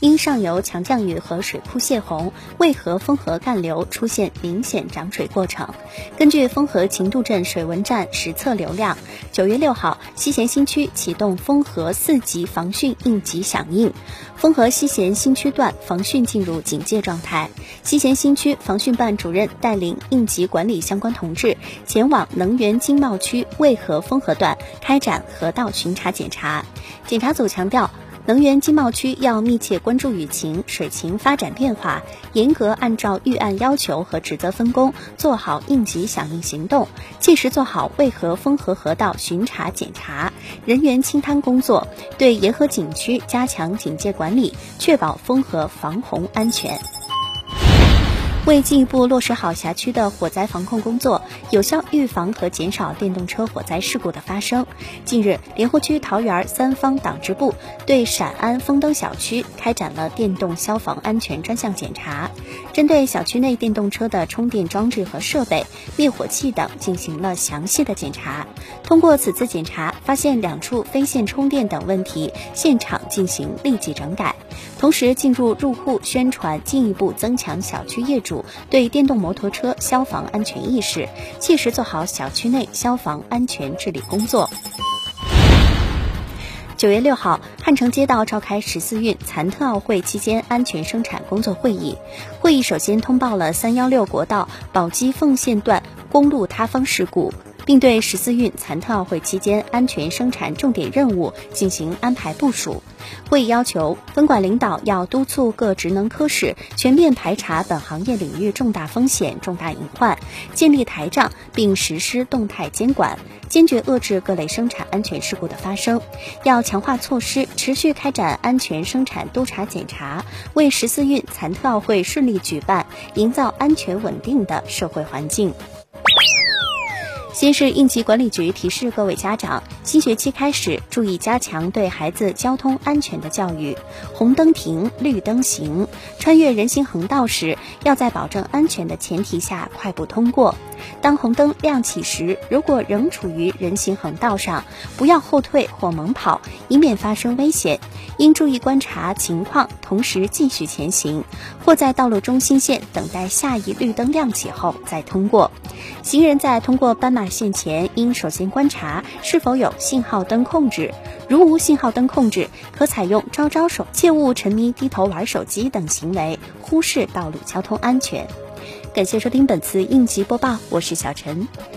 因上游强降雨和水库泄洪，渭河沣河干流出现明显涨水过程。根据沣河秦渡镇水文站实测流量，九月六号，西咸新区启动沣河四级防汛应急响应，沣河西咸新区段防汛进入警戒状态。西咸新区防汛办主任带领应急管理相关同志前往能源经贸区渭河沣河段开展河道巡查检查。检查组强调。能源经贸区要密切关注雨情、水情发展变化，严格按照预案要求和职责分工，做好应急响应行动，切实做好渭河丰河河道巡查检查、人员清滩工作，对沿河景区加强警戒管理，确保丰河防洪安全。为进一步落实好辖区的火灾防控工作，有效预防和减少电动车火灾事故的发生，近日，莲湖区桃园儿三方党支部对陕安丰登小区开展了电动消防安全专项检查，针对小区内电动车的充电装置和设备、灭火器等进行了详细的检查。通过此次检查，发现两处非线充电等问题，现场进行立即整改，同时进入入户宣传，进一步增强小区业主。对电动摩托车消防安全意识，切实做好小区内消防安全治理工作。九月六号，汉城街道召开十四运残特奥会期间安全生产工作会议。会议首先通报了三幺六国道宝鸡凤县段公路塌方事故。并对十四运残特奥会期间安全生产重点任务进行安排部署。会议要求分管领导要督促各职能科室全面排查本行业领域重大风险、重大隐患，建立台账，并实施动态监管，坚决遏制各类生产安全事故的发生。要强化措施，持续开展安全生产督查检查，为十四运残特奥会顺利举办营造安全稳定的社会环境。先是应急管理局提示各位家长，新学期开始注意加强对孩子交通安全的教育。红灯停，绿灯行。穿越人行横道时，要在保证安全的前提下快步通过。当红灯亮起时，如果仍处于人行横道上，不要后退或猛跑，以免发生危险。应注意观察情况，同时继续前行，或在道路中心线等待下一绿灯亮起后再通过。行人在通过斑马线前，应首先观察是否有信号灯控制。如无信号灯控制，可采用招招手，切勿沉迷低头玩手机等行为，忽视道路交通安全。感谢收听本次应急播报，我是小陈。